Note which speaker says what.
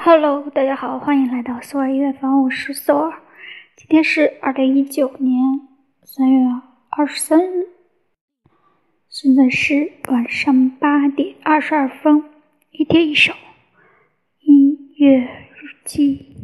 Speaker 1: Hello，大家好，欢迎来到索尔音乐房，我是索尔。今天是二零一九年三月二十三日，现在是晚上八点二十二分。一天一首音乐日记。